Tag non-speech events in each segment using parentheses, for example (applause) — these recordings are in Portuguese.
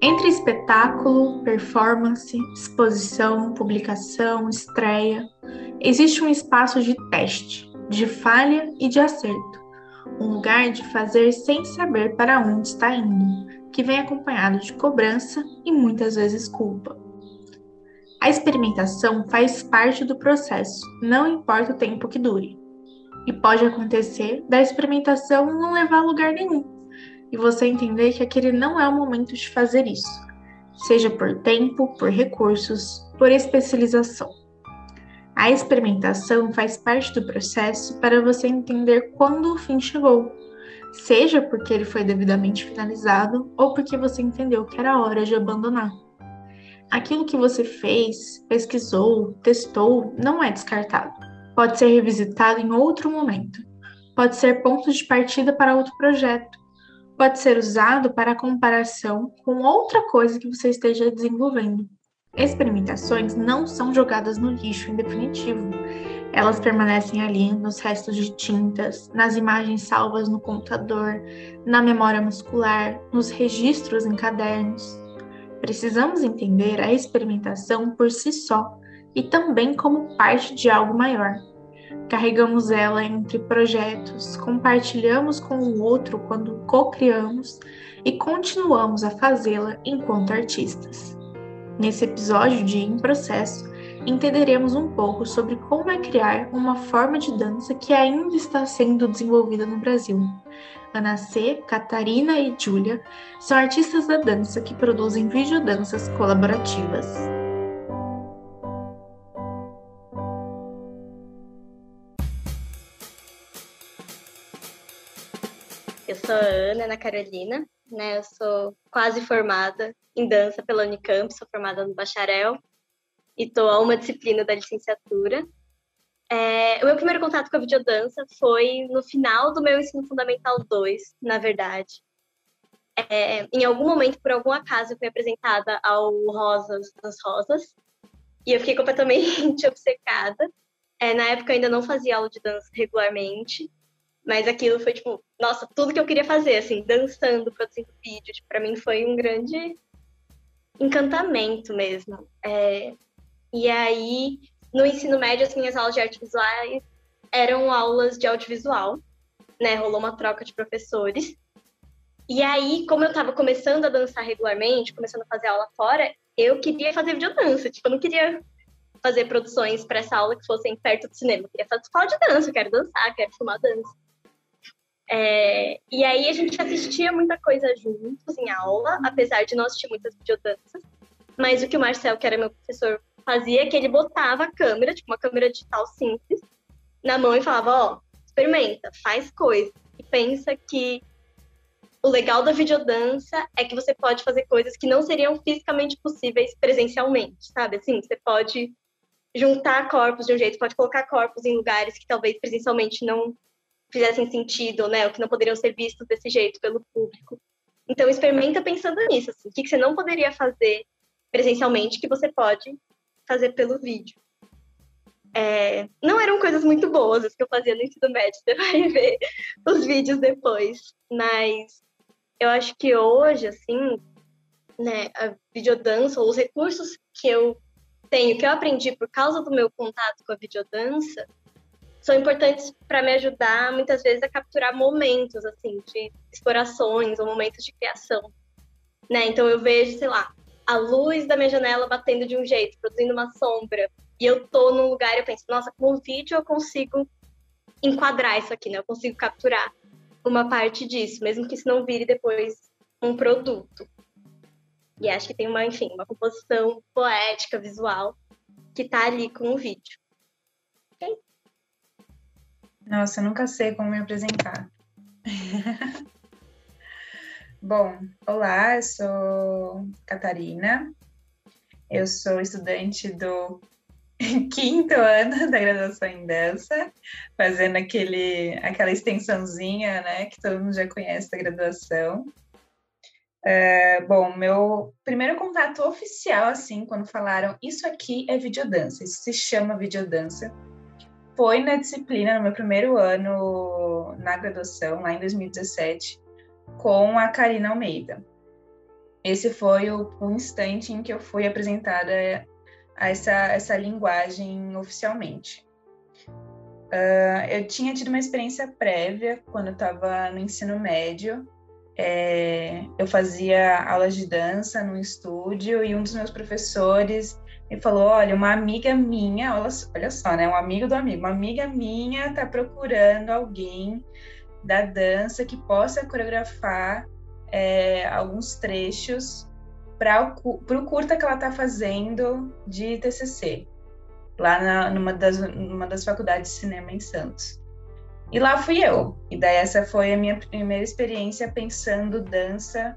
Entre espetáculo, performance, exposição, publicação, estreia, existe um espaço de teste, de falha e de acerto. Um lugar de fazer sem saber para onde está indo, que vem acompanhado de cobrança e muitas vezes culpa. A experimentação faz parte do processo, não importa o tempo que dure. E pode acontecer da experimentação não levar a lugar nenhum e você entender que aquele não é o momento de fazer isso, seja por tempo, por recursos, por especialização. A experimentação faz parte do processo para você entender quando o fim chegou, seja porque ele foi devidamente finalizado ou porque você entendeu que era hora de abandonar. Aquilo que você fez, pesquisou, testou, não é descartado. Pode ser revisitado em outro momento. Pode ser ponto de partida para outro projeto pode ser usado para comparação com outra coisa que você esteja desenvolvendo. Experimentações não são jogadas no lixo em definitivo. Elas permanecem ali nos restos de tintas, nas imagens salvas no computador, na memória muscular, nos registros em cadernos. Precisamos entender a experimentação por si só e também como parte de algo maior, carregamos ela entre projetos, compartilhamos com o outro quando co-criamos e continuamos a fazê-la enquanto artistas. Nesse episódio de Em Processo, entenderemos um pouco sobre como é criar uma forma de dança que ainda está sendo desenvolvida no Brasil. Ana C, Catarina e Júlia são artistas da dança que produzem videodanças colaborativas. Sou a Ana, Ana Carolina, né? Eu sou quase formada em dança pela Unicamp, sou formada no bacharel e estou a uma disciplina da licenciatura. É, o meu primeiro contato com a videodança foi no final do meu ensino fundamental 2, na verdade. É, em algum momento, por algum acaso, eu fui apresentada ao Rosas das Rosas e eu fiquei completamente (laughs) obcecada. É, na época eu ainda não fazia aula de dança regularmente, mas aquilo foi, tipo, nossa, tudo que eu queria fazer, assim, dançando, produzindo vídeo. Tipo, pra mim foi um grande encantamento mesmo. É... E aí, no ensino médio, as minhas aulas de artes visuais eram aulas de audiovisual, né? Rolou uma troca de professores. E aí, como eu tava começando a dançar regularmente, começando a fazer aula fora, eu queria fazer videodança. Tipo, eu não queria fazer produções para essa aula que fossem perto do cinema. Eu queria fazer escola de dança, eu quero dançar, quero filmar dança. É, e aí a gente assistia muita coisa juntos em aula, apesar de não assistir muitas videodanças. Mas o que o Marcel, que era meu professor, fazia é que ele botava a câmera, tipo uma câmera digital simples, na mão e falava, ó, experimenta, faz coisa. E pensa que o legal da videodança é que você pode fazer coisas que não seriam fisicamente possíveis presencialmente, sabe? Assim, você pode juntar corpos de um jeito, pode colocar corpos em lugares que talvez presencialmente não fizessem sentido, né? Ou que não poderiam ser vistos desse jeito pelo público. Então, experimenta pensando nisso. Assim, o que você não poderia fazer presencialmente que você pode fazer pelo vídeo. É, não eram coisas muito boas as que eu fazia no ensino médio, (laughs) você vai ver os vídeos depois. Mas eu acho que hoje, assim, né, a videodança, ou os recursos que eu tenho, que eu aprendi por causa do meu contato com a videodança, são importantes para me ajudar muitas vezes a capturar momentos assim de explorações ou momentos de criação, né? Então eu vejo, sei lá, a luz da minha janela batendo de um jeito, produzindo uma sombra, e eu tô num lugar e eu penso, nossa, com o vídeo eu consigo enquadrar isso aqui, né? Eu consigo capturar uma parte disso, mesmo que isso não vire depois um produto. E acho que tem uma, enfim, uma composição poética, visual que tá ali com o vídeo. Nossa, eu nunca sei como me apresentar. (laughs) Bom, olá, eu sou Catarina, eu sou estudante do (laughs) quinto ano da graduação em dança, fazendo aquele, aquela extensãozinha, né, que todo mundo já conhece da graduação. É, bom, meu primeiro contato oficial, assim, quando falaram isso aqui é videodança, isso se chama videodança, foi na disciplina, no meu primeiro ano na graduação, lá em 2017, com a Karina Almeida. esse foi o, o instante em que eu fui apresentada a essa, essa linguagem oficialmente. Uh, eu tinha tido uma experiência prévia quando eu estava no ensino médio. É, eu fazia aulas de dança no estúdio e um dos meus professores me falou: Olha, uma amiga minha, olha, olha só, né? Um amigo do amigo, uma amiga minha está procurando alguém da dança que possa coreografar é, alguns trechos para o curta que ela está fazendo de TCC lá na, numa, das, numa das faculdades de cinema em Santos. E lá fui eu. E daí essa foi a minha primeira experiência pensando dança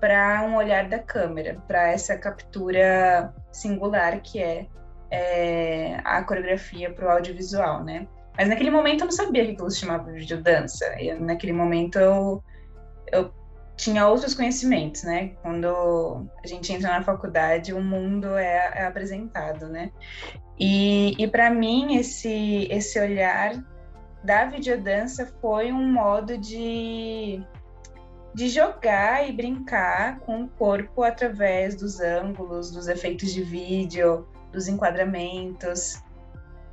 para um olhar da câmera, para essa captura singular que é, é a coreografia para o audiovisual, né? Mas naquele momento eu não sabia que aquilo se chamava videodança. E naquele momento eu, eu tinha outros conhecimentos, né? Quando a gente entra na faculdade, o mundo é, é apresentado, né? E, e para mim, esse, esse olhar da videodança foi um modo de, de jogar e brincar com o corpo através dos ângulos, dos efeitos de vídeo, dos enquadramentos.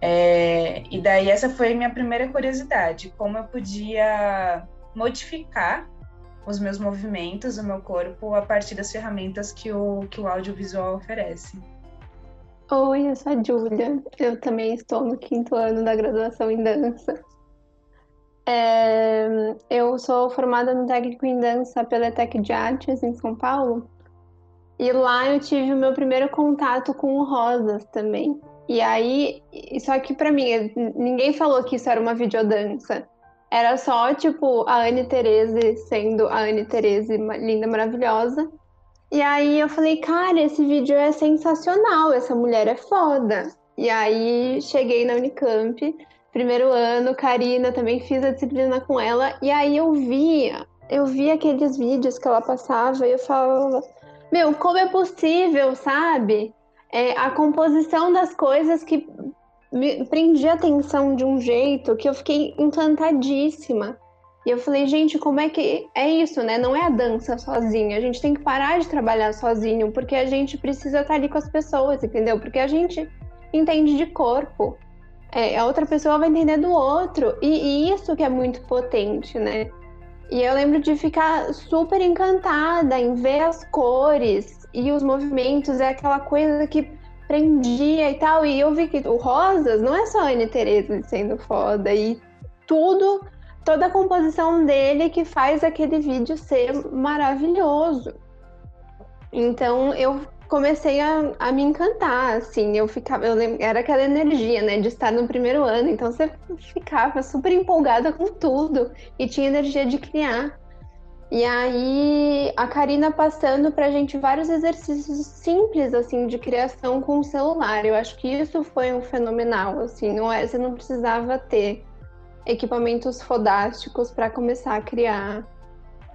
É, e daí essa foi minha primeira curiosidade, como eu podia modificar os meus movimentos, o meu corpo, a partir das ferramentas que o, que o audiovisual oferece. Oi, eu sou a Júlia. Eu também estou no quinto ano da graduação em dança. É, eu sou formada no técnico em dança pela ETEC de Artes, em São Paulo. E lá eu tive o meu primeiro contato com Rosas também. E aí, só que para mim, ninguém falou que isso era uma videodança. Era só, tipo, a Anne Terese sendo a Anne Terese linda, maravilhosa. E aí eu falei, cara, esse vídeo é sensacional, essa mulher é foda. E aí cheguei na Unicamp, primeiro ano, Karina, também fiz a disciplina com ela, e aí eu via, eu via aqueles vídeos que ela passava e eu falava, meu, como é possível, sabe? É, a composição das coisas que me prendia atenção de um jeito que eu fiquei encantadíssima. E eu falei, gente, como é que é isso, né? Não é a dança sozinha. A gente tem que parar de trabalhar sozinho, porque a gente precisa estar ali com as pessoas, entendeu? Porque a gente entende de corpo. É, a outra pessoa vai entender do outro. E, e isso que é muito potente, né? E eu lembro de ficar super encantada em ver as cores e os movimentos, é aquela coisa que prendia e tal. E eu vi que o Rosas não é só a Anne Teresa sendo foda, e tudo toda a composição dele que faz aquele vídeo ser maravilhoso. Então eu comecei a, a me encantar, assim, eu ficava, eu lembro, era aquela energia, né, de estar no primeiro ano, então você ficava super empolgada com tudo e tinha energia de criar. E aí a Karina passando pra gente vários exercícios simples assim de criação com o celular. Eu acho que isso foi um fenomenal, assim, não é, você não precisava ter equipamentos fodásticos para começar a criar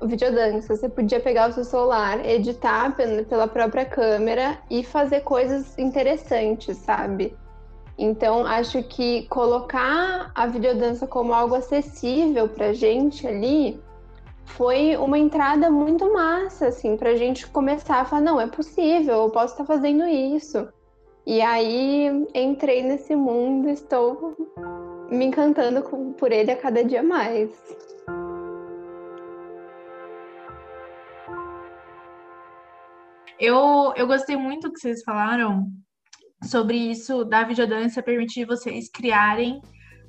videodança. Você podia pegar o seu celular, editar pela própria câmera e fazer coisas interessantes, sabe? Então, acho que colocar a videodança como algo acessível pra gente ali foi uma entrada muito massa, assim, pra gente começar a falar, não, é possível, eu posso estar fazendo isso. E aí entrei nesse mundo, estou me encantando por ele a cada dia mais. Eu, eu gostei muito que vocês falaram sobre isso da videodança permitir vocês criarem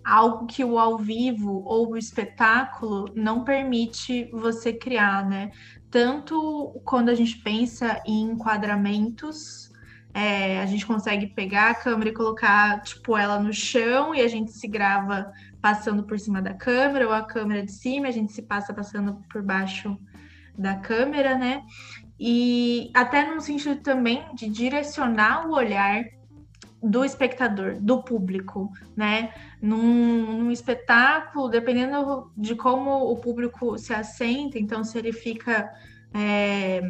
algo que o ao vivo ou o espetáculo não permite você criar, né? Tanto quando a gente pensa em enquadramentos é, a gente consegue pegar a câmera e colocar, tipo, ela no chão e a gente se grava passando por cima da câmera, ou a câmera de cima, a gente se passa passando por baixo da câmera, né? E até no sentido também de direcionar o olhar do espectador, do público, né? Num, num, espetáculo, dependendo de como o público se assenta, então se ele fica é,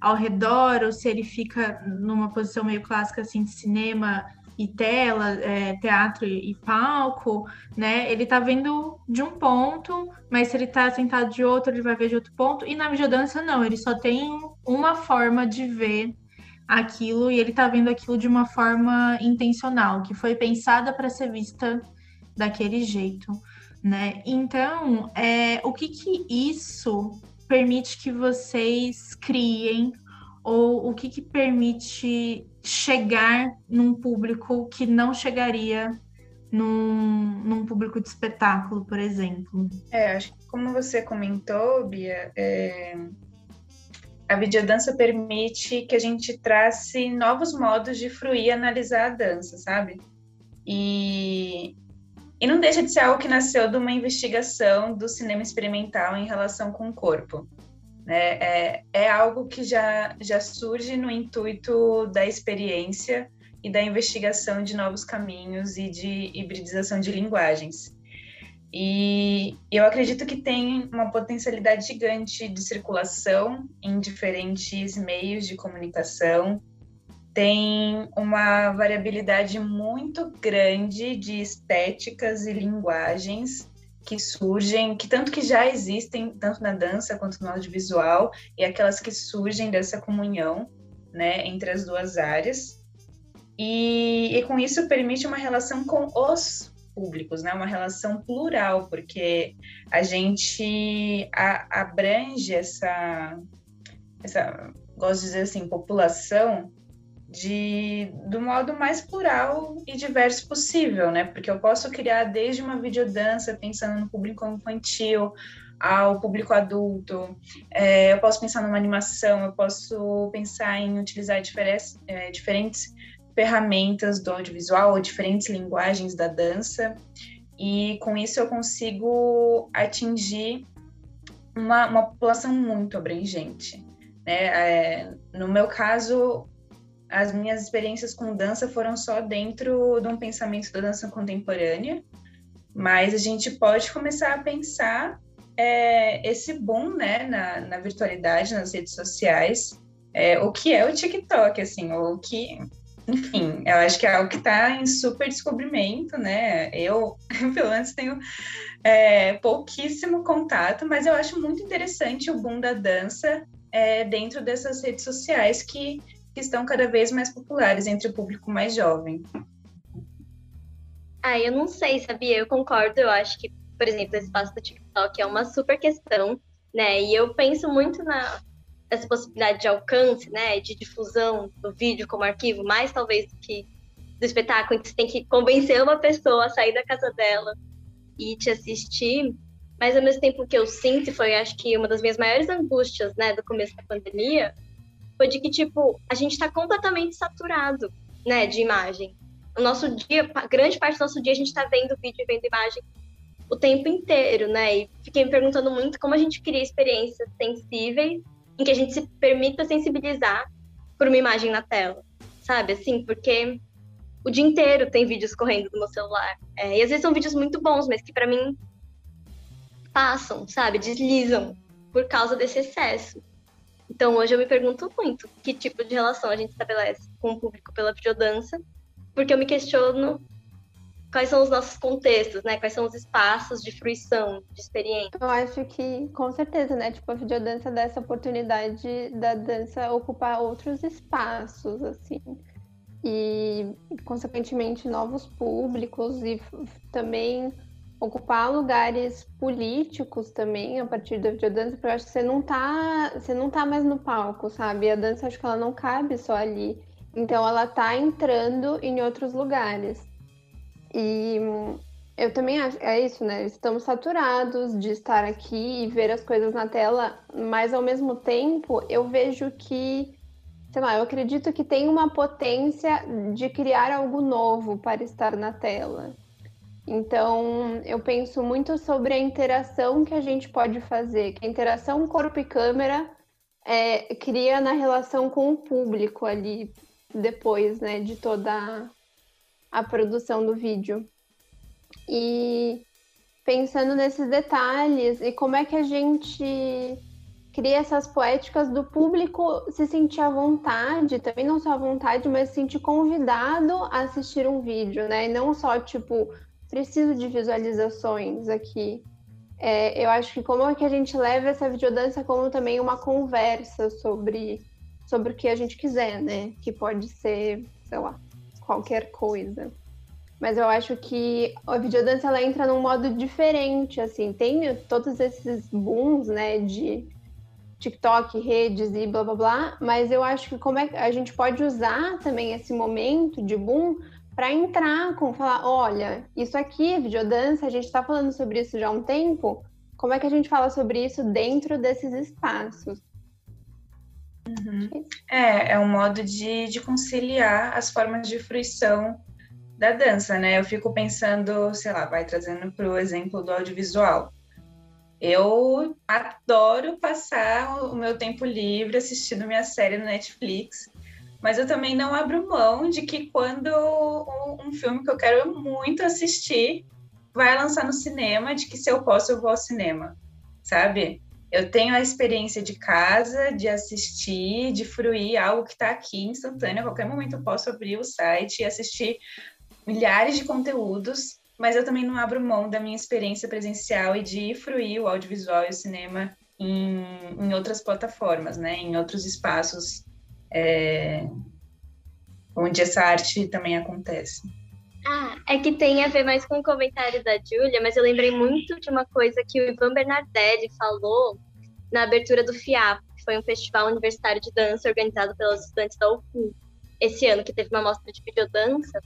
ao redor, ou se ele fica numa posição meio clássica assim de cinema, e tela, é, teatro e palco, né? Ele tá vendo de um ponto, mas se ele tá sentado de outro, ele vai ver de outro ponto. E na videodança, não, ele só tem uma forma de ver aquilo e ele tá vendo aquilo de uma forma intencional, que foi pensada para ser vista daquele jeito, né? Então, é, o que que isso permite que vocês criem ou o que, que permite chegar num público que não chegaria num, num público de espetáculo, por exemplo? É, acho que como você comentou, Bia, é... a videodança permite que a gente trace novos modos de fruir e analisar a dança, sabe? E, e não deixa de ser algo que nasceu de uma investigação do cinema experimental em relação com o corpo. Né? É, é algo que já, já surge no intuito da experiência e da investigação de novos caminhos e de hibridização de linguagens. E eu acredito que tem uma potencialidade gigante de circulação em diferentes meios de comunicação, tem uma variabilidade muito grande de estéticas e linguagens que surgem, que tanto que já existem, tanto na dança quanto no audiovisual, e aquelas que surgem dessa comunhão né, entre as duas áreas. E, e com isso permite uma relação com os públicos, né? Uma relação plural, porque a gente a, abrange essa, essa, gosto de dizer assim, população de do modo mais plural e diverso possível, né? Porque eu posso criar desde uma videodança pensando no público infantil ao público adulto, é, eu posso pensar numa animação, eu posso pensar em utilizar diferentes, é, diferentes ferramentas do audiovisual ou diferentes linguagens da dança, e com isso eu consigo atingir uma, uma população muito abrangente. Né? É, no meu caso, as minhas experiências com dança foram só dentro de um pensamento da dança contemporânea, mas a gente pode começar a pensar é, esse boom né, na, na, virtualidade, nas redes sociais, é, o que é o TikTok, assim, o que, enfim, eu acho que é algo que está em super descobrimento, né? Eu, (laughs) pelo menos, tenho é, pouquíssimo contato, mas eu acho muito interessante o boom da dança é, dentro dessas redes sociais que que estão cada vez mais populares entre o público mais jovem. Ah, eu não sei, sabia? Eu concordo. Eu acho que, por exemplo, esse espaço do TikTok é uma super questão, né? E eu penso muito na essa possibilidade de alcance, né? De difusão do vídeo como arquivo, mais talvez do que do espetáculo, que você tem que convencer uma pessoa a sair da casa dela e te assistir. Mas ao mesmo tempo que eu sinto, foi acho que uma das minhas maiores angústias, né, do começo da pandemia, foi de que, tipo, a gente está completamente saturado, né, de imagem. O nosso dia, grande parte do nosso dia, a gente está vendo vídeo vendo imagem o tempo inteiro, né? E fiquei me perguntando muito como a gente cria experiências sensíveis em que a gente se permita sensibilizar por uma imagem na tela, sabe? Assim, porque o dia inteiro tem vídeos correndo no meu celular. É, e às vezes são vídeos muito bons, mas que para mim passam, sabe? Deslizam por causa desse excesso. Então hoje eu me pergunto muito que tipo de relação a gente estabelece com o público pela videodança, porque eu me questiono quais são os nossos contextos, né? Quais são os espaços de fruição, de experiência. Eu acho que, com certeza, né? Tipo, a videodança dá essa oportunidade da dança ocupar outros espaços, assim. E, consequentemente, novos públicos e também ocupar lugares políticos também a partir da videodança, porque eu acho que você não tá, você não tá mais no palco, sabe? A dança acho que ela não cabe só ali. Então ela tá entrando em outros lugares. E eu também acho, é isso, né? Estamos saturados de estar aqui e ver as coisas na tela, mas ao mesmo tempo eu vejo que, sei lá, eu acredito que tem uma potência de criar algo novo para estar na tela. Então, eu penso muito sobre a interação que a gente pode fazer, que a interação corpo e câmera é, cria na relação com o público ali depois, né, de toda a produção do vídeo. E pensando nesses detalhes e como é que a gente cria essas poéticas do público se sentir à vontade, também não só à vontade, mas se sentir convidado a assistir um vídeo, né? E não só, tipo, preciso de visualizações aqui. É, eu acho que como é que a gente leva essa videodança como também uma conversa sobre, sobre o que a gente quiser, né? Que pode ser, sei lá, qualquer coisa. Mas eu acho que a videodança ela entra num modo diferente, assim, tem todos esses booms, né, de TikTok, redes e blá blá blá, mas eu acho que como é que a gente pode usar também esse momento de boom para entrar com falar, olha, isso aqui, videodança, a gente está falando sobre isso já há um tempo. Como é que a gente fala sobre isso dentro desses espaços? Uhum. É, é um modo de, de conciliar as formas de fruição da dança, né? Eu fico pensando, sei lá, vai trazendo para o exemplo do audiovisual. Eu adoro passar o meu tempo livre assistindo minha série no Netflix, mas eu também não abro mão de que quando um filme que eu quero muito assistir vai lançar no cinema, de que se eu posso eu vou ao cinema, sabe? Eu tenho a experiência de casa, de assistir, de fruir algo que está aqui instantâneo. A qualquer momento eu posso abrir o site e assistir milhares de conteúdos mas eu também não abro mão da minha experiência presencial e de fruir o audiovisual e o cinema em, em outras plataformas, né? Em outros espaços é, onde essa arte também acontece. Ah, é que tem a ver mais com o comentário da Júlia, mas eu lembrei muito de uma coisa que o Ivan Bernardelli falou na abertura do FIAP, que foi um festival universitário de dança organizado pelos estudantes da UFU, esse ano, que teve uma mostra de videodança,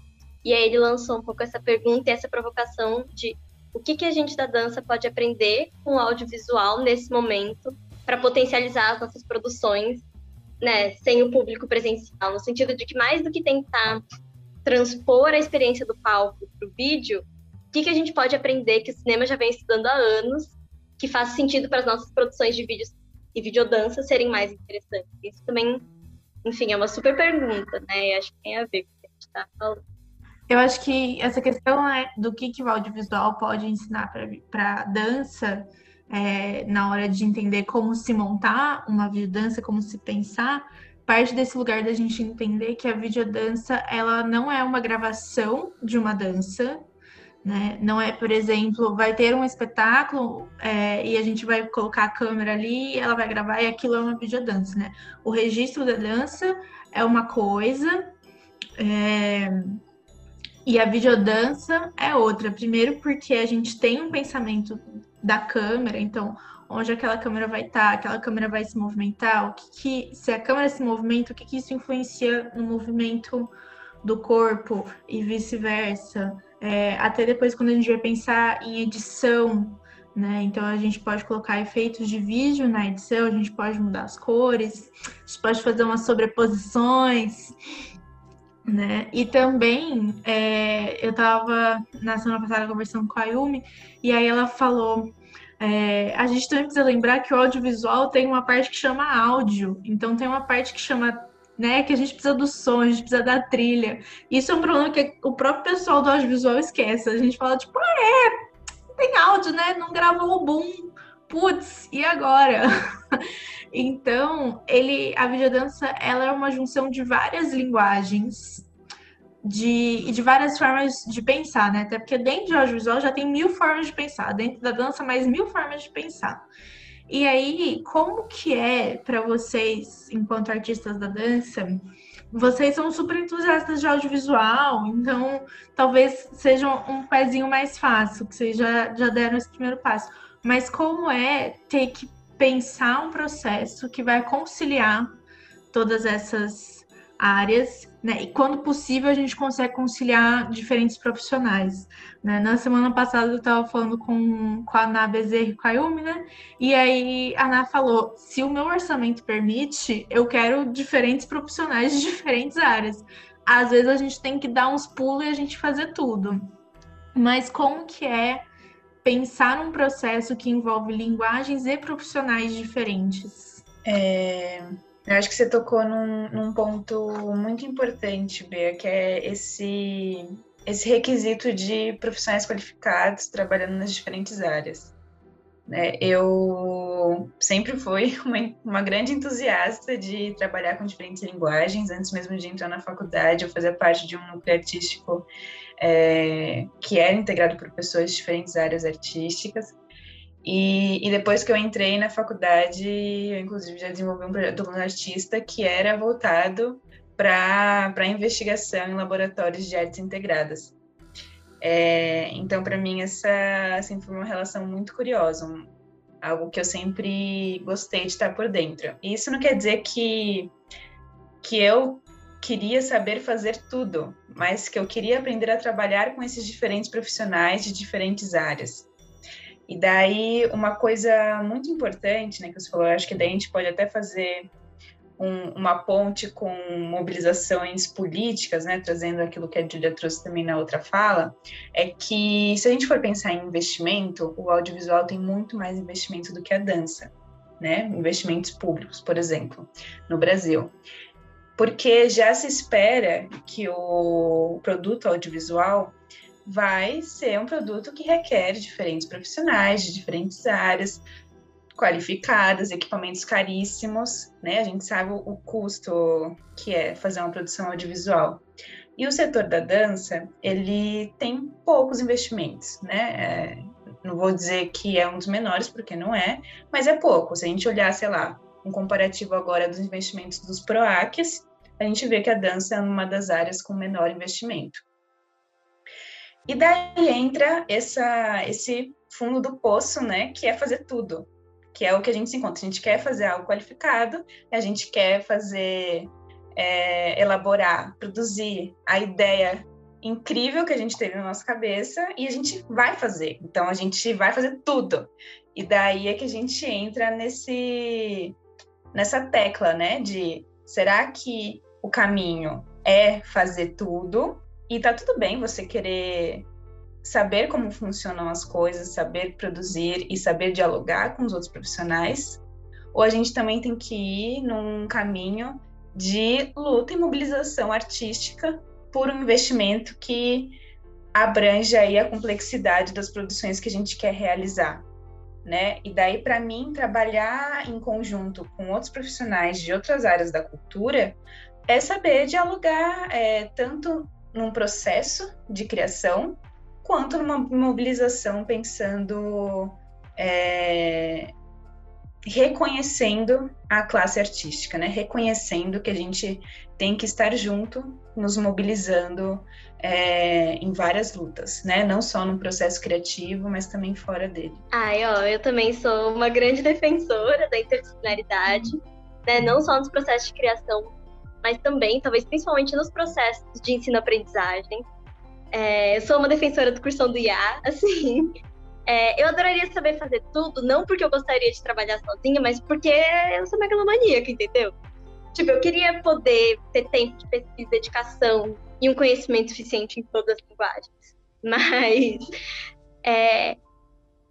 e aí ele lançou um pouco essa pergunta e essa provocação de o que, que a gente da dança pode aprender com o audiovisual nesse momento para potencializar as nossas produções, né, sem o público presencial, no sentido de que mais do que tentar transpor a experiência do palco para o vídeo, o que, que a gente pode aprender que o cinema já vem estudando há anos, que faz sentido para as nossas produções de vídeos e videodança serem mais interessantes. Isso também, enfim, é uma super pergunta, né? E acho que tem a ver com o que a gente está falando. Eu acho que essa questão é do que, que o audiovisual pode ensinar para dança é, na hora de entender como se montar uma videodança, como se pensar, parte desse lugar da gente entender que a videodança ela não é uma gravação de uma dança, né? Não é, por exemplo, vai ter um espetáculo é, e a gente vai colocar a câmera ali, ela vai gravar e aquilo é uma videodança, né? O registro da dança é uma coisa. É, e a videodança é outra. Primeiro, porque a gente tem um pensamento da câmera, então, onde aquela câmera vai estar, tá, aquela câmera vai se movimentar, o que, que se a câmera se movimenta, o que, que isso influencia no movimento do corpo e vice-versa. É, até depois, quando a gente vai pensar em edição, né? Então a gente pode colocar efeitos de vídeo na edição, a gente pode mudar as cores, a gente pode fazer umas sobreposições. Né? E também, é, eu estava na semana passada conversando com a Yumi, e aí ela falou: é, a gente também precisa lembrar que o audiovisual tem uma parte que chama áudio, então tem uma parte que chama. Né, que a gente precisa do som, a gente precisa da trilha. Isso é um problema que o próprio pessoal do audiovisual esquece. A gente fala, tipo, ah, é, tem áudio, né? Não gravou o boom. Putz, e agora? (laughs) Então, ele, a videodança, ela é uma junção de várias linguagens de, e de várias formas de pensar, né? Até porque dentro de audiovisual já tem mil formas de pensar, dentro da dança mais mil formas de pensar. E aí, como que é para vocês, enquanto artistas da dança, vocês são super entusiastas de audiovisual, então talvez seja um pezinho mais fácil, que vocês já, já deram esse primeiro passo. Mas como é ter que pensar um processo que vai conciliar todas essas áreas, né? E quando possível a gente consegue conciliar diferentes profissionais, né? Na semana passada eu estava falando com, com a Ana Bezerra e com a Yumi, né? E aí a Ana falou, se o meu orçamento permite, eu quero diferentes profissionais de diferentes áreas. Às vezes a gente tem que dar uns pulos e a gente fazer tudo. Mas como que é pensar num processo que envolve linguagens e profissionais diferentes? É, eu acho que você tocou num, num ponto muito importante, Bea, que é esse, esse requisito de profissionais qualificados trabalhando nas diferentes áreas. Né? Eu sempre fui (laughs) uma, uma, grande entusiasta de trabalhar com diferentes linguagens. Antes mesmo de entrar na faculdade, eu fazia parte de um núcleo artístico é, que era integrado por pessoas de diferentes áreas artísticas. E, e, depois que eu entrei na faculdade, eu inclusive já desenvolvi um projeto do artista que era voltado para investigação em laboratórios de artes integradas. É, então, para mim, essa assim, foi uma relação muito curiosa, um, algo que eu sempre gostei de estar por dentro. E isso não quer dizer que, que eu queria saber fazer tudo, mas que eu queria aprender a trabalhar com esses diferentes profissionais de diferentes áreas. E daí, uma coisa muito importante, né, que você falou, acho que daí a gente pode até fazer um, uma ponte com mobilizações políticas, né, trazendo aquilo que a Julia trouxe também na outra fala, é que se a gente for pensar em investimento, o audiovisual tem muito mais investimento do que a dança, né, investimentos públicos, por exemplo, no Brasil. Porque já se espera que o produto audiovisual vai ser um produto que requer diferentes profissionais de diferentes áreas, qualificadas, equipamentos caríssimos, né? A gente sabe o custo que é fazer uma produção audiovisual. E o setor da dança, ele tem poucos investimentos, né? É, não vou dizer que é um dos menores, porque não é, mas é pouco. Se a gente olhar, sei lá, um comparativo agora dos investimentos dos PROACs, a gente vê que a dança é uma das áreas com menor investimento. E daí entra essa, esse fundo do poço, né, que é fazer tudo que é o que a gente se encontra. A gente quer fazer algo qualificado, a gente quer fazer, é, elaborar, produzir a ideia incrível que a gente teve na nossa cabeça e a gente vai fazer. Então a gente vai fazer tudo. E daí é que a gente entra nesse nessa tecla, né, de será que o caminho é fazer tudo? E tá tudo bem você querer saber como funcionam as coisas, saber produzir e saber dialogar com os outros profissionais, ou a gente também tem que ir num caminho de luta e mobilização artística por um investimento que abrange aí a complexidade das produções que a gente quer realizar, né? E daí para mim trabalhar em conjunto com outros profissionais de outras áreas da cultura é saber dialogar é, tanto num processo de criação quanto numa mobilização pensando é, reconhecendo a classe artística, né? Reconhecendo que a gente tem que estar junto, nos mobilizando é, em várias lutas, né? Não só no processo criativo, mas também fora dele. Ai, ó, eu também sou uma grande (laughs) defensora da interdisciplinaridade, né? Não só nos processos de criação, mas também, talvez principalmente nos processos de ensino-aprendizagem. É, eu sou uma defensora do cursão do IA, (laughs) assim. É, eu adoraria saber fazer tudo, não porque eu gostaria de trabalhar sozinha, mas porque eu sou megalomaníaca, entendeu? Tipo, eu queria poder ter tempo de pesquisa, dedicação e um conhecimento suficiente em todas as linguagens. (laughs) Mas é,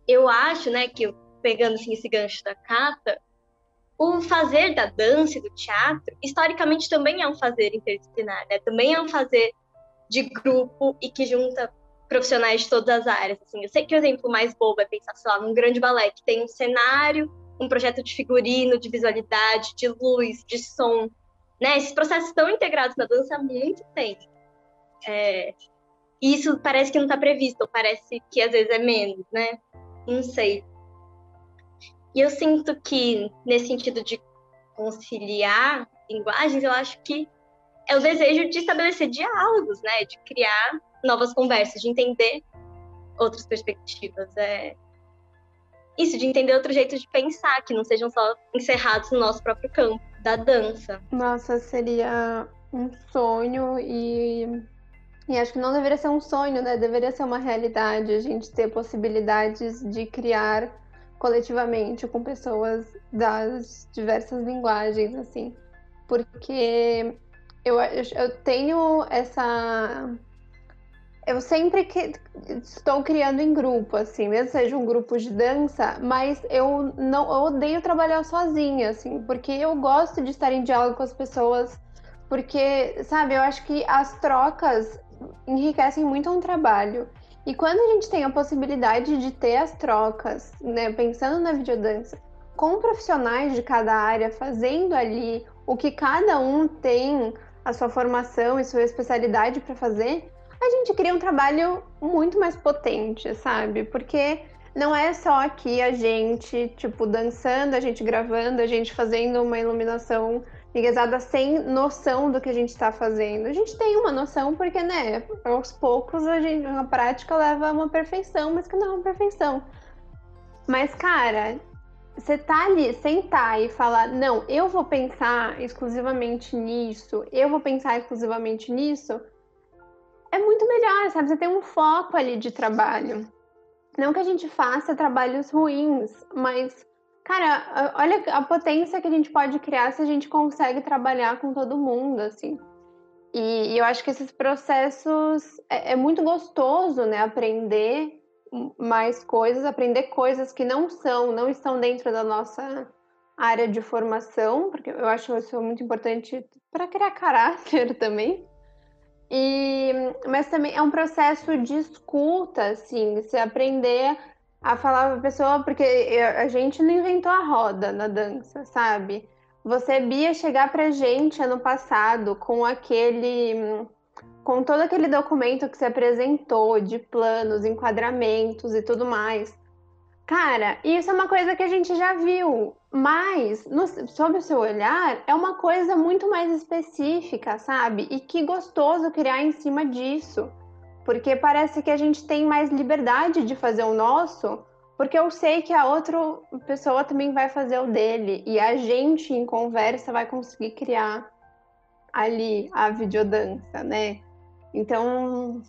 eu acho, né, que pegando assim, esse gancho da Cata, o fazer da dança e do teatro, historicamente, também é um fazer interdisciplinar, né? Também é um fazer de grupo e que junta profissionais de todas as áreas. Assim, eu sei que o exemplo mais bobo é pensar, sei lá, num grande balé que tem um cenário, um projeto de figurino, de visualidade, de luz, de som. Né? Esses processos estão integrados na dança há muito tempo. É, e isso parece que não está previsto, ou parece que às vezes é menos, né? Não sei. E eu sinto que, nesse sentido de conciliar linguagens, eu acho que é o desejo de estabelecer diálogos, né? De criar novas conversas, de entender outras perspectivas. É isso, de entender outro jeito de pensar, que não sejam só encerrados no nosso próprio campo da dança. Nossa, seria um sonho e, e acho que não deveria ser um sonho, né? Deveria ser uma realidade a gente ter possibilidades de criar coletivamente com pessoas das diversas linguagens, assim. Porque eu, eu tenho essa. Eu sempre que estou criando em grupo, assim, mesmo seja um grupo de dança, mas eu não eu odeio trabalhar sozinha, assim, porque eu gosto de estar em diálogo com as pessoas, porque, sabe, eu acho que as trocas enriquecem muito um trabalho. E quando a gente tem a possibilidade de ter as trocas, né, pensando na videodança, com profissionais de cada área fazendo ali o que cada um tem a sua formação e sua especialidade para fazer, a gente cria um trabalho muito mais potente, sabe? Porque não é só aqui a gente, tipo, dançando, a gente gravando, a gente fazendo uma iluminação enguesada sem noção do que a gente está fazendo. A gente tem uma noção porque, né, aos poucos a gente, a prática leva a uma perfeição, mas que não é uma perfeição. Mas, cara, você tá ali, sentar e falar, não, eu vou pensar exclusivamente nisso, eu vou pensar exclusivamente nisso, é muito melhor, sabe? Você tem um foco ali de trabalho. Não que a gente faça trabalhos ruins, mas, cara, olha a potência que a gente pode criar se a gente consegue trabalhar com todo mundo, assim. E, e eu acho que esses processos é, é muito gostoso, né? Aprender mais coisas, aprender coisas que não são, não estão dentro da nossa área de formação, porque eu acho isso muito importante para criar caráter (laughs) também. E, mas também é um processo de escuta, assim, se aprender a falar para a pessoa, porque a gente não inventou a roda na dança, sabe? Você, Bia, chegar pra gente ano passado com aquele com todo aquele documento que se apresentou de planos, enquadramentos e tudo mais. Cara, isso é uma coisa que a gente já viu, mas no, sob o seu olhar é uma coisa muito mais específica, sabe? E que gostoso criar em cima disso, porque parece que a gente tem mais liberdade de fazer o nosso, porque eu sei que a outra pessoa também vai fazer o dele e a gente em conversa vai conseguir criar ali a videodança, né? Então,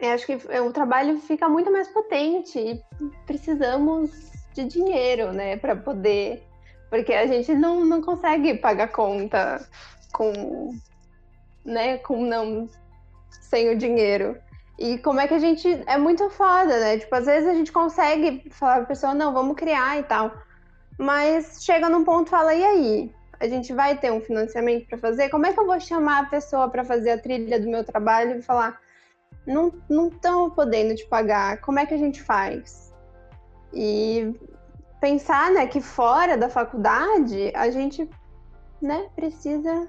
eu acho que o trabalho fica muito mais potente e precisamos de dinheiro, né, para poder. Porque a gente não, não consegue pagar conta com. né, com não. sem o dinheiro. E como é que a gente. É muito foda, né? Tipo, às vezes a gente consegue falar pra pessoa, não, vamos criar e tal. Mas chega num ponto fala, e aí? a gente vai ter um financiamento para fazer, como é que eu vou chamar a pessoa para fazer a trilha do meu trabalho e falar, não estão podendo te pagar, como é que a gente faz? E pensar né, que fora da faculdade a gente né, precisa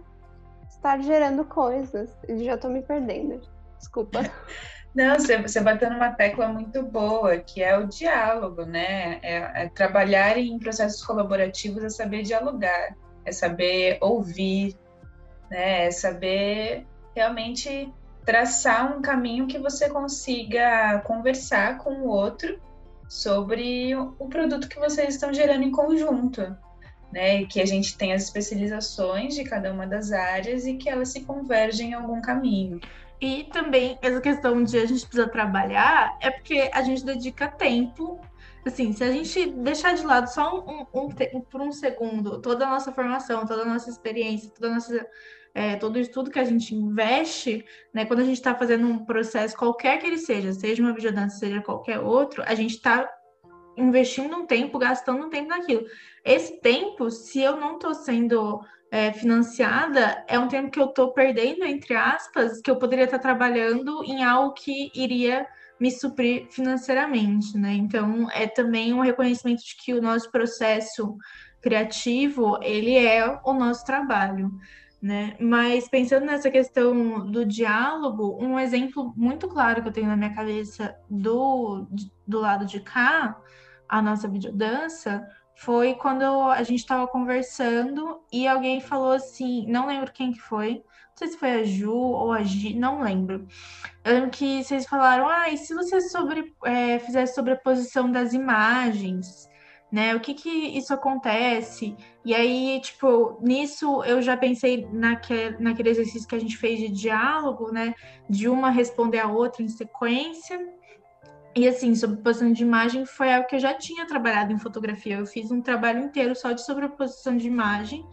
estar gerando coisas. Eu já estou me perdendo. Desculpa. (laughs) Não, você, você bateu numa tecla muito boa, que é o diálogo, né? É, é trabalhar em processos colaborativos é saber dialogar é saber ouvir, né? É saber realmente traçar um caminho que você consiga conversar com o outro sobre o produto que vocês estão gerando em conjunto, né? E que a gente tem as especializações de cada uma das áreas e que elas se convergem em algum caminho. E também essa questão de a gente precisa trabalhar é porque a gente dedica tempo assim, se a gente deixar de lado só um, um, um, por um segundo toda a nossa formação, toda a nossa experiência, toda a nossa, é, todo o estudo que a gente investe, né, quando a gente está fazendo um processo, qualquer que ele seja, seja uma videodança, seja qualquer outro, a gente está investindo um tempo, gastando um tempo naquilo. Esse tempo, se eu não estou sendo é, financiada, é um tempo que eu estou perdendo, entre aspas, que eu poderia estar tá trabalhando em algo que iria me suprir financeiramente, né? Então, é também um reconhecimento de que o nosso processo criativo, ele é o nosso trabalho, né? Mas pensando nessa questão do diálogo, um exemplo muito claro que eu tenho na minha cabeça do, do lado de cá, a nossa videodança, foi quando a gente estava conversando e alguém falou assim, não lembro quem que foi, sei se foi a Ju ou a Gi, não lembro. Eu lembro que vocês falaram, ah, e se você sobre, é, fizesse sobreposição das imagens, né? O que que isso acontece? E aí, tipo, nisso eu já pensei naquele, naquele exercício que a gente fez de diálogo, né? De uma responder a outra em sequência. E assim, sobreposição de imagem foi algo que eu já tinha trabalhado em fotografia. Eu fiz um trabalho inteiro só de sobreposição de imagem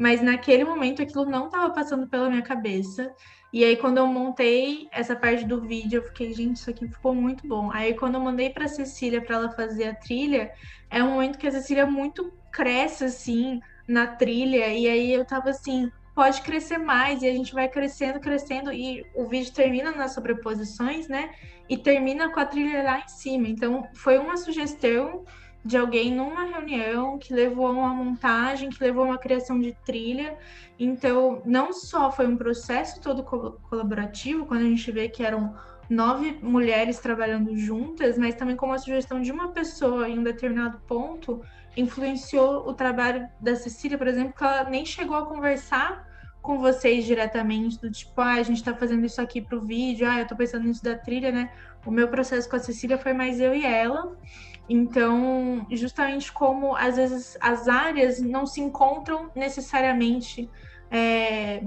mas naquele momento aquilo não estava passando pela minha cabeça. E aí, quando eu montei essa parte do vídeo, eu fiquei, gente, isso aqui ficou muito bom. Aí, quando eu mandei para Cecília para ela fazer a trilha, é um momento que a Cecília muito cresce assim na trilha. E aí eu tava assim, pode crescer mais e a gente vai crescendo, crescendo e o vídeo termina nas sobreposições, né? E termina com a trilha lá em cima. Então, foi uma sugestão de alguém numa reunião que levou a uma montagem, que levou a uma criação de trilha. Então, não só foi um processo todo colaborativo, quando a gente vê que eram nove mulheres trabalhando juntas, mas também como a sugestão de uma pessoa em um determinado ponto influenciou o trabalho da Cecília, por exemplo, que ela nem chegou a conversar com vocês diretamente, do tipo, ah, a gente tá fazendo isso aqui pro vídeo, ah, eu tô pensando nisso da trilha, né? O meu processo com a Cecília foi mais eu e ela. Então, justamente como às vezes as áreas não se encontram necessariamente é,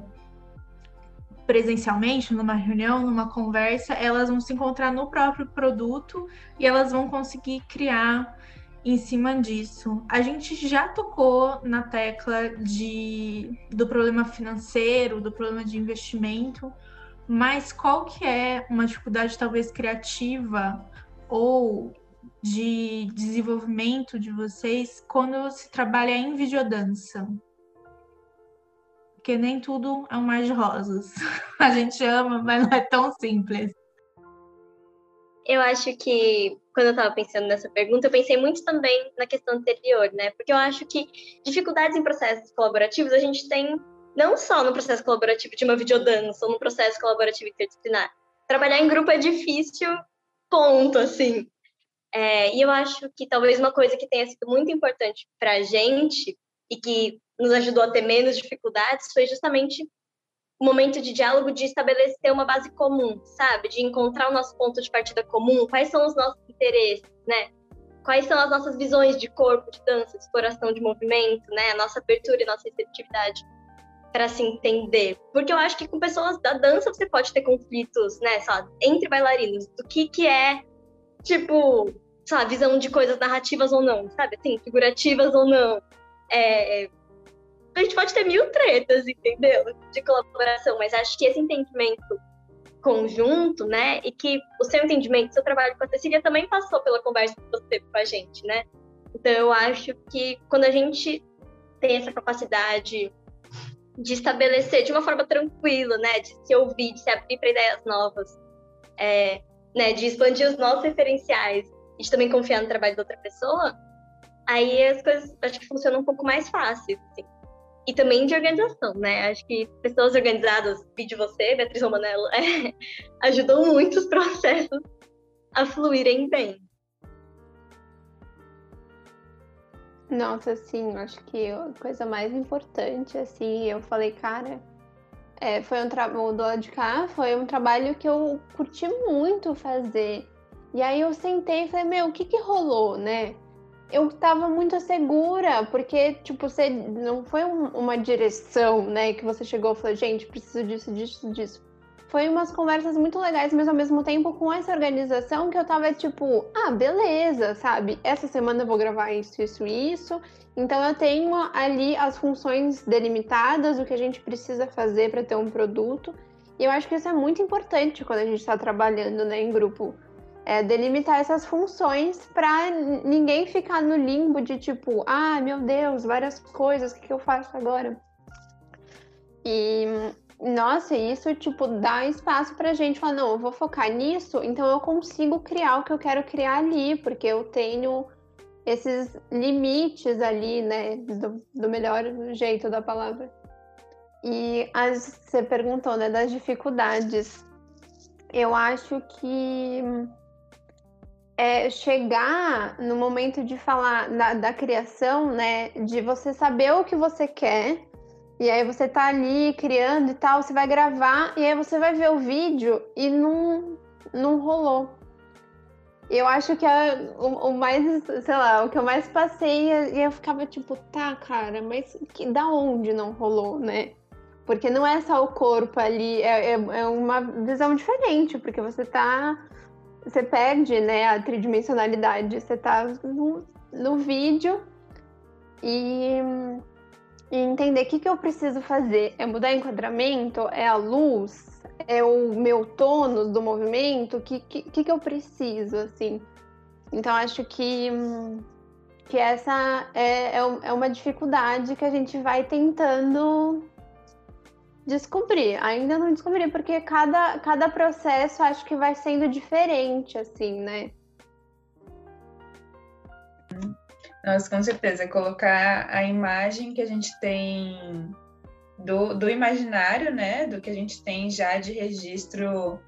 presencialmente, numa reunião, numa conversa, elas vão se encontrar no próprio produto e elas vão conseguir criar em cima disso. A gente já tocou na tecla de, do problema financeiro, do problema de investimento, mas qual que é uma dificuldade talvez criativa ou de desenvolvimento de vocês quando se trabalha em videodança? Porque nem tudo é um mar de rosas. (laughs) A gente ama, mas não é tão simples. Eu acho que quando eu estava pensando nessa pergunta, eu pensei muito também na questão anterior, né? Porque eu acho que dificuldades em processos colaborativos a gente tem não só no processo colaborativo de uma videodança ou no processo colaborativo interdisciplinar. Trabalhar em grupo é difícil, ponto, assim. É, e eu acho que talvez uma coisa que tenha sido muito importante para a gente e que nos ajudou a ter menos dificuldades foi justamente momento de diálogo de estabelecer uma base comum, sabe? De encontrar o nosso ponto de partida comum, quais são os nossos interesses, né? Quais são as nossas visões de corpo, de dança, de exploração de movimento, né? A nossa abertura e nossa receptividade para se entender. Porque eu acho que com pessoas da dança você pode ter conflitos, né? Só entre bailarinos, do que que é, tipo, sabe, visão de coisas narrativas ou não, sabe? Assim, figurativas ou não. É, a gente pode ter mil tretas, entendeu? De colaboração, mas acho que esse entendimento conjunto, né? E que o seu entendimento, o seu trabalho com a Cecília também passou pela conversa que você teve com a gente, né? Então eu acho que quando a gente tem essa capacidade de estabelecer de uma forma tranquila, né? De se ouvir, de se abrir para ideias novas, é, né? De expandir os nossos referenciais e de também confiar no trabalho da outra pessoa, aí as coisas acho que funcionam um pouco mais fácil. Assim. E também de organização, né? Acho que pessoas organizadas, vídeo você, Beatriz Romanello, (laughs) é, ajudam muito os processos a fluírem bem. Nossa, sim, acho que a coisa mais importante, assim, eu falei, cara, é, foi um trabalho do lado de cá, foi um trabalho que eu curti muito fazer. E aí eu sentei e falei, meu, o que que rolou, né? Eu tava muito segura, porque, tipo, você não foi um, uma direção, né, que você chegou e falou, gente, preciso disso, disso, disso. Foi umas conversas muito legais, mas ao mesmo tempo com essa organização que eu tava tipo, ah, beleza, sabe? Essa semana eu vou gravar isso, isso, isso. Então eu tenho ali as funções delimitadas, o que a gente precisa fazer para ter um produto. E eu acho que isso é muito importante quando a gente está trabalhando né, em grupo é, delimitar essas funções para ninguém ficar no limbo de tipo, ah, meu Deus, várias coisas, o que, que eu faço agora? E nossa, isso tipo dá espaço pra gente falar, não, eu vou focar nisso, então eu consigo criar o que eu quero criar ali, porque eu tenho esses limites ali, né, do, do melhor jeito da palavra. E as, você perguntou, né, das dificuldades. Eu acho que é, chegar no momento de falar da, criação, né? De você saber o que você quer, e aí você tá ali criando e tal, você vai gravar, e aí você vai ver o vídeo e não, não rolou. Eu acho que é o, o, mais, sei lá, o que eu mais passei, e eu ficava tipo, tá, cara, mas que, da onde não rolou, né? Porque não é só o corpo ali, é, é, é uma visão diferente, porque você tá você perde né, a tridimensionalidade. Você tá no, no vídeo e, e entender o que, que eu preciso fazer. É mudar enquadramento? É a luz? É o meu tônus do movimento? O que, que, que eu preciso, assim? Então, acho que, que essa é, é, é uma dificuldade que a gente vai tentando descobrir. Ainda não descobri, porque cada, cada processo acho que vai sendo diferente, assim, né? Nossa, com certeza. Colocar a imagem que a gente tem do, do imaginário, né? Do que a gente tem já de registro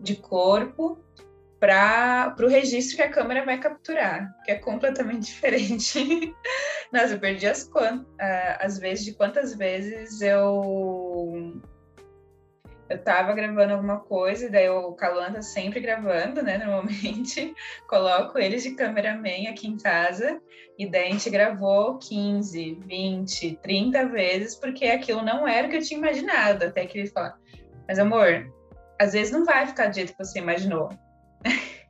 de corpo para o registro que a câmera vai capturar, que é completamente (laughs) diferente. Nossa, eu perdi as, as vezes de quantas vezes eu eu tava gravando alguma coisa, daí o Caluan tá sempre gravando, né, normalmente, (laughs) coloco eles de cameraman aqui em casa, e daí a gente gravou 15, 20, 30 vezes, porque aquilo não era o que eu tinha imaginado, até que ele fala, mas amor, às vezes não vai ficar do jeito que você imaginou. (laughs)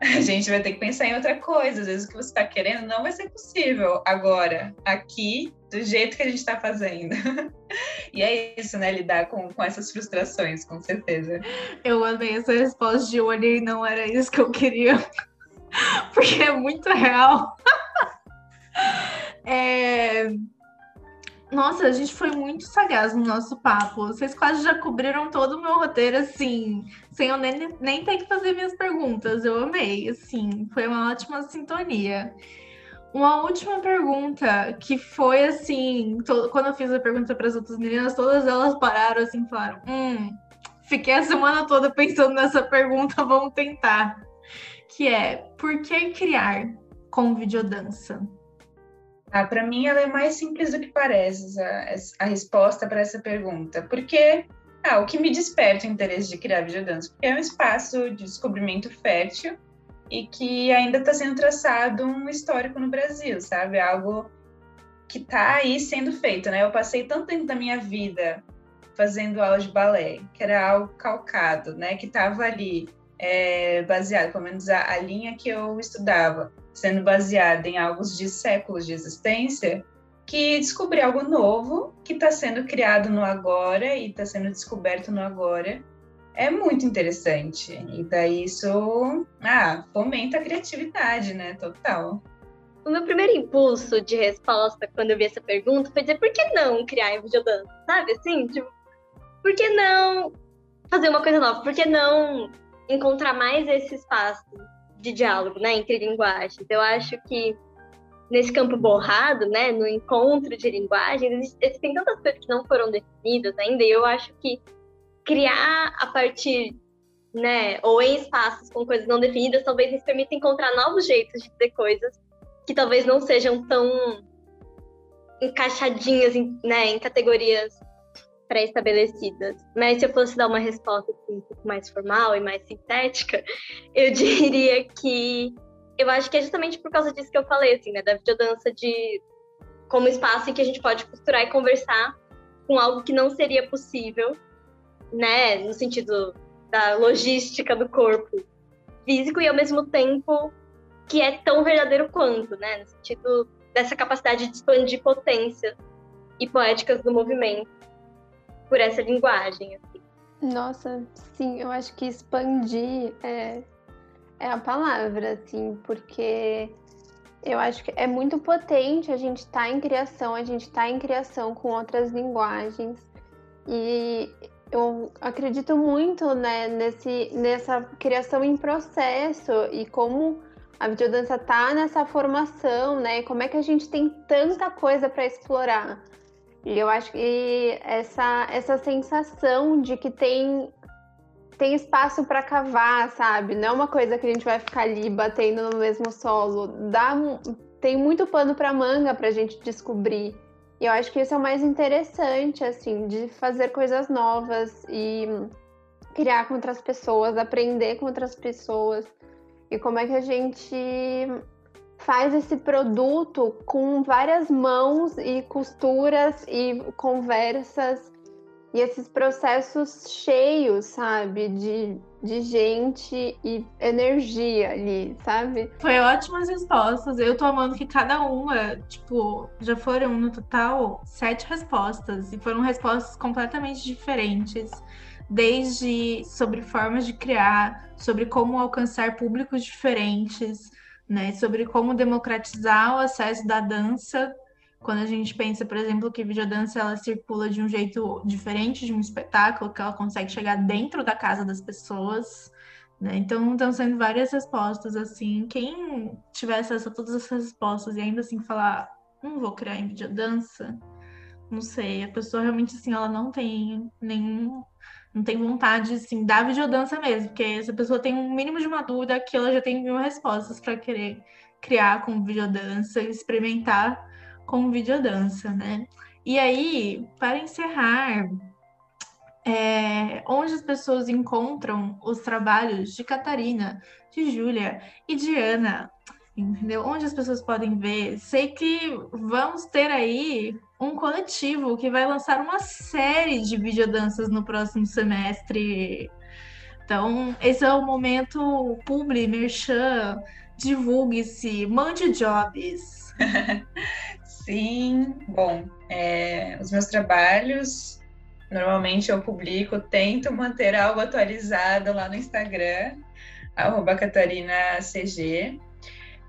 a gente vai ter que pensar em outra coisa. Às vezes o que você está querendo não vai ser possível agora, aqui, do jeito que a gente está fazendo. (laughs) e é isso, né? Lidar com, com essas frustrações, com certeza. Eu amei essa resposta de olhei, não era isso que eu queria. (laughs) Porque é muito real. (laughs) é nossa, a gente foi muito sagaz no nosso papo. Vocês quase já cobriram todo o meu roteiro, assim, sem eu nem, nem ter que fazer minhas perguntas. Eu amei, assim, foi uma ótima sintonia. Uma última pergunta, que foi assim, to... quando eu fiz a pergunta para as outras meninas, todas elas pararam assim, falaram: Hum, fiquei a semana toda pensando nessa pergunta, (laughs) vamos tentar. Que é, por que criar com videodança? Ah, para mim, ela é mais simples do que parece, a, a resposta para essa pergunta. Porque ah, o que me desperta o interesse de criar videodança? Porque é um espaço de descobrimento fértil e que ainda está sendo traçado um histórico no Brasil, sabe? Algo que está aí sendo feito, né? Eu passei tanto tempo da minha vida fazendo aula de balé, que era algo calcado, né? Que estava ali é, baseado, pelo menos a, a linha que eu estudava, sendo baseada em algo de séculos de existência, que descobrir algo novo que está sendo criado no agora e está sendo descoberto no agora é muito interessante. E daí isso ah, fomenta a criatividade, né? Total. O meu primeiro impulso de resposta quando eu vi essa pergunta foi dizer por que não criar em videodança? Sabe assim? Tipo, por que não fazer uma coisa nova? Por que não encontrar mais esse espaço de diálogo, né, entre linguagens. Eu acho que nesse campo borrado, né, no encontro de linguagens, existem tantas coisas que não foram definidas ainda, e eu acho que criar a partir, né, ou em espaços com coisas não definidas, talvez nos permita encontrar novos jeitos de dizer coisas que talvez não sejam tão encaixadinhas em, né, em categorias pré-estabelecidas. Mas se eu fosse dar uma resposta assim, um pouco mais formal e mais sintética, eu (laughs) diria que eu acho que é justamente por causa disso que eu falei, assim, né? Da videodança de como espaço em que a gente pode costurar e conversar com algo que não seria possível, né? No sentido da logística do corpo físico e ao mesmo tempo que é tão verdadeiro quanto, né? No sentido dessa capacidade de expandir potências e poéticas do movimento por essa linguagem. Assim. Nossa, sim, eu acho que expandir é, é a palavra, assim, porque eu acho que é muito potente a gente estar tá em criação, a gente estar tá em criação com outras linguagens. E eu acredito muito né, nesse, nessa criação em processo e como a videodança está nessa formação, né? Como é que a gente tem tanta coisa para explorar. E eu acho que essa, essa sensação de que tem, tem espaço para cavar, sabe? Não é uma coisa que a gente vai ficar ali batendo no mesmo solo. Dá, tem muito pano para manga para a gente descobrir. E eu acho que isso é o mais interessante, assim, de fazer coisas novas e criar com outras pessoas, aprender com outras pessoas. E como é que a gente faz esse produto com várias mãos e costuras e conversas e esses processos cheios, sabe, de, de gente e energia ali, sabe? Foi ótimas respostas. Eu tô amando que cada uma, tipo, já foram no total sete respostas e foram respostas completamente diferentes. Desde sobre formas de criar, sobre como alcançar públicos diferentes, né, sobre como democratizar o acesso da dança quando a gente pensa, por exemplo, que videodança ela circula de um jeito diferente de um espetáculo, que ela consegue chegar dentro da casa das pessoas, né? Então, estão sendo várias respostas, assim. Quem tiver acesso a todas essas respostas e ainda assim falar, não vou criar em videodança, não sei, a pessoa realmente, assim, ela não tem nenhum não tem vontade, assim, da videodança mesmo, porque se a pessoa tem um mínimo de uma dúvida, que ela já tem mil respostas para querer criar com videodança, experimentar com videodança, né? E aí, para encerrar, é, onde as pessoas encontram os trabalhos de Catarina, de Júlia e de Ana, entendeu? Onde as pessoas podem ver. Sei que vamos ter aí um coletivo que vai lançar uma série de videodanças no próximo semestre. Então, esse é o momento publi, merchan, divulgue-se, mande jobs. (laughs) Sim, bom, é, os meus trabalhos, normalmente eu publico, tento manter algo atualizado lá no Instagram, CatarinaCG,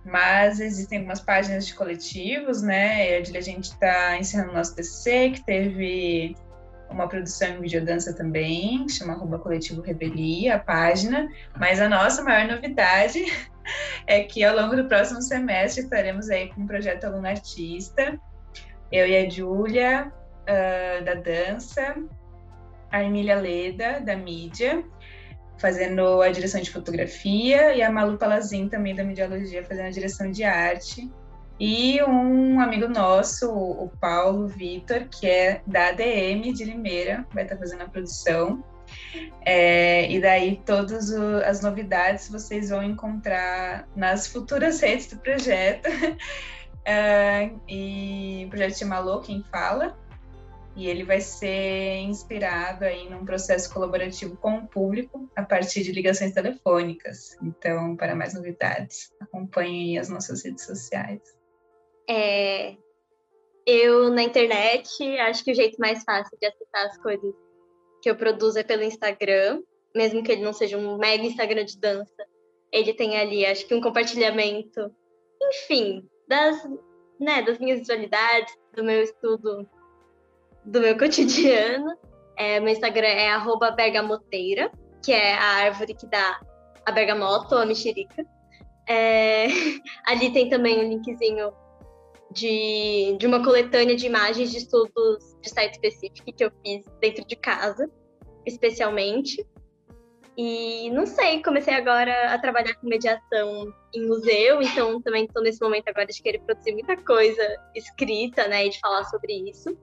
mas existem algumas páginas de coletivos, né? A gente está encerrando nosso TCC, que teve uma produção em videodança também, chama arroba Coletivo Rebelia, a página, mas a nossa maior novidade é que ao longo do próximo semestre estaremos aí com o projeto Aluno Artista, eu e a Júlia, uh, da dança, a Emília Leda, da mídia, fazendo a direção de fotografia, e a Malu Palazin, também da Mediologia, fazendo a direção de arte. E um amigo nosso, o Paulo Vitor, que é da ADM de Limeira, vai estar fazendo a produção. É, e daí todas as novidades vocês vão encontrar nas futuras redes do projeto. É, (laughs) e o projeto chama Alô Quem Fala, e ele vai ser inspirado aí num processo colaborativo com o público a partir de ligações telefônicas. Então, para mais novidades, acompanhem as nossas redes sociais. É, eu na internet acho que o jeito mais fácil de acessar as coisas que eu produzo é pelo Instagram, mesmo que ele não seja um mega Instagram de dança. Ele tem ali, acho que um compartilhamento, enfim, das, né, das minhas visualidades, do meu estudo, do meu (laughs) cotidiano. É, meu Instagram é bergamoteira, que é a árvore que dá a bergamoto, a mexerica. É, (laughs) ali tem também um linkzinho de, de uma coletânea de imagens de estudos de site específico que eu fiz dentro de casa, especialmente. E não sei, comecei agora a trabalhar com mediação em museu, então também estou nesse momento agora de querer produzir muita coisa escrita, né, e de falar sobre isso.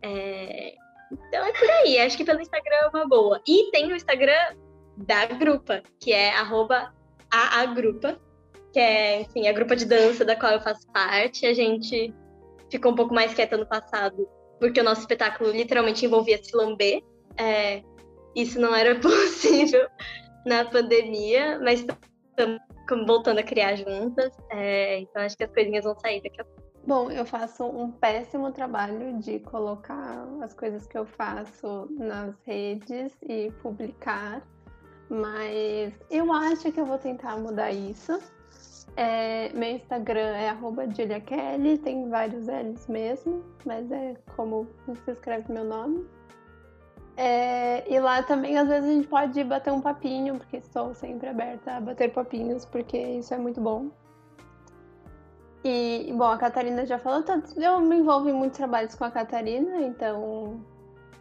É... Então é por aí, acho que pelo Instagram é uma boa. E tem o Instagram da grupa, que é arroba aagrupa, que é, enfim, a grupa de dança da qual eu faço parte. A gente ficou um pouco mais quieta no passado, porque o nosso espetáculo literalmente envolvia se lamber. É, isso não era (laughs) possível na pandemia, mas estamos voltando a criar juntas. É, então acho que as coisinhas vão sair daqui a pouco. Bom, eu faço um péssimo trabalho de colocar as coisas que eu faço nas redes e publicar, mas eu acho que eu vou tentar mudar isso. É, meu Instagram é @juliakelly, tem vários L's mesmo, mas é como você escreve meu nome. É, e lá também, às vezes, a gente pode bater um papinho, porque estou sempre aberta a bater papinhos, porque isso é muito bom. E, bom, a Catarina já falou, eu me envolvo em muitos trabalhos com a Catarina, então,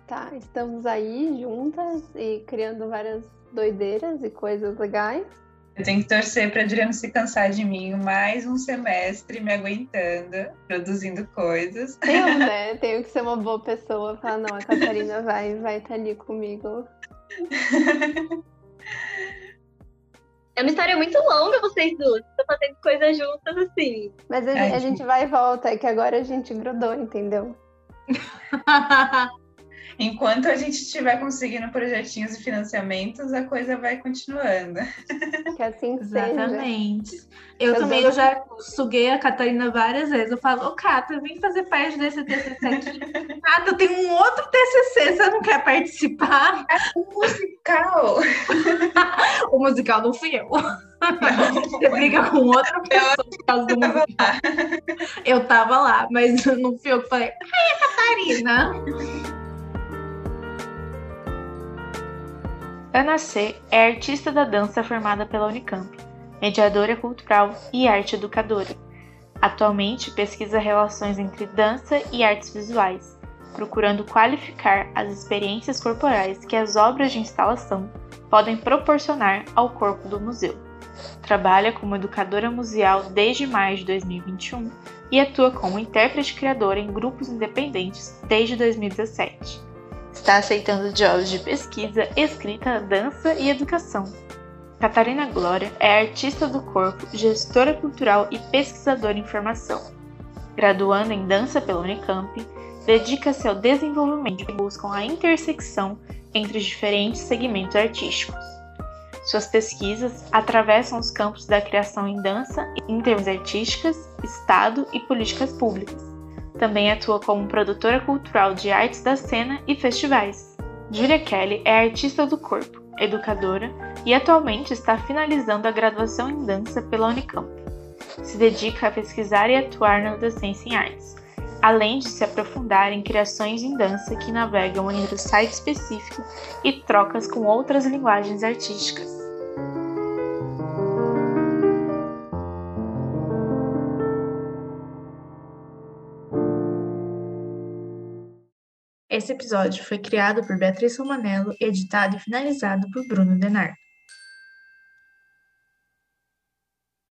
tá, estamos aí juntas e criando várias doideiras e coisas legais. Eu tenho que torcer para Adriano se cansar de mim mais um semestre me aguentando, produzindo coisas. Eu, (laughs) né? Tenho que ser uma boa pessoa. Falar, não, a Catarina vai vai estar tá ali comigo. É uma história muito longa, vocês duas. Estão fazendo coisas juntas assim. Mas a, a gente vai e volta, é que agora a gente grudou, entendeu? (laughs) enquanto a gente estiver conseguindo projetinhos e financiamentos, a coisa vai continuando. Que assim Exatamente. Seja. Eu, também eu já suguei a Catarina várias vezes. Eu falo, ô oh, Cata, vem fazer parte desse TCC aqui. (laughs) Cata, tem um outro TCC, você não quer participar? É um musical. (laughs) o musical não fui eu. você briga com outra pessoa por causa do musical. Eu tava lá, mas (laughs) não fui eu que falei, ai, Catarina. Ana C. é artista da dança formada pela Unicamp, mediadora cultural e arte educadora. Atualmente pesquisa relações entre dança e artes visuais, procurando qualificar as experiências corporais que as obras de instalação podem proporcionar ao corpo do museu. Trabalha como educadora museal desde maio de 2021 e atua como intérprete criadora em grupos independentes desde 2017. Está aceitando jobs de pesquisa, escrita, dança e educação. Catarina Glória é artista do corpo, gestora cultural e pesquisadora em formação. Graduando em dança pela Unicamp, dedica-se ao desenvolvimento que buscam a intersecção entre os diferentes segmentos artísticos. Suas pesquisas atravessam os campos da criação em dança, em termos artísticas, Estado e políticas públicas. Também atua como produtora cultural de artes da cena e festivais. Julia Kelly é artista do corpo, educadora e atualmente está finalizando a graduação em dança pela Unicamp. Se dedica a pesquisar e atuar na docência em artes, além de se aprofundar em criações em dança que navegam entre o site específico e trocas com outras linguagens artísticas. Esse episódio foi criado por Beatriz Romanello, editado e finalizado por Bruno Denar.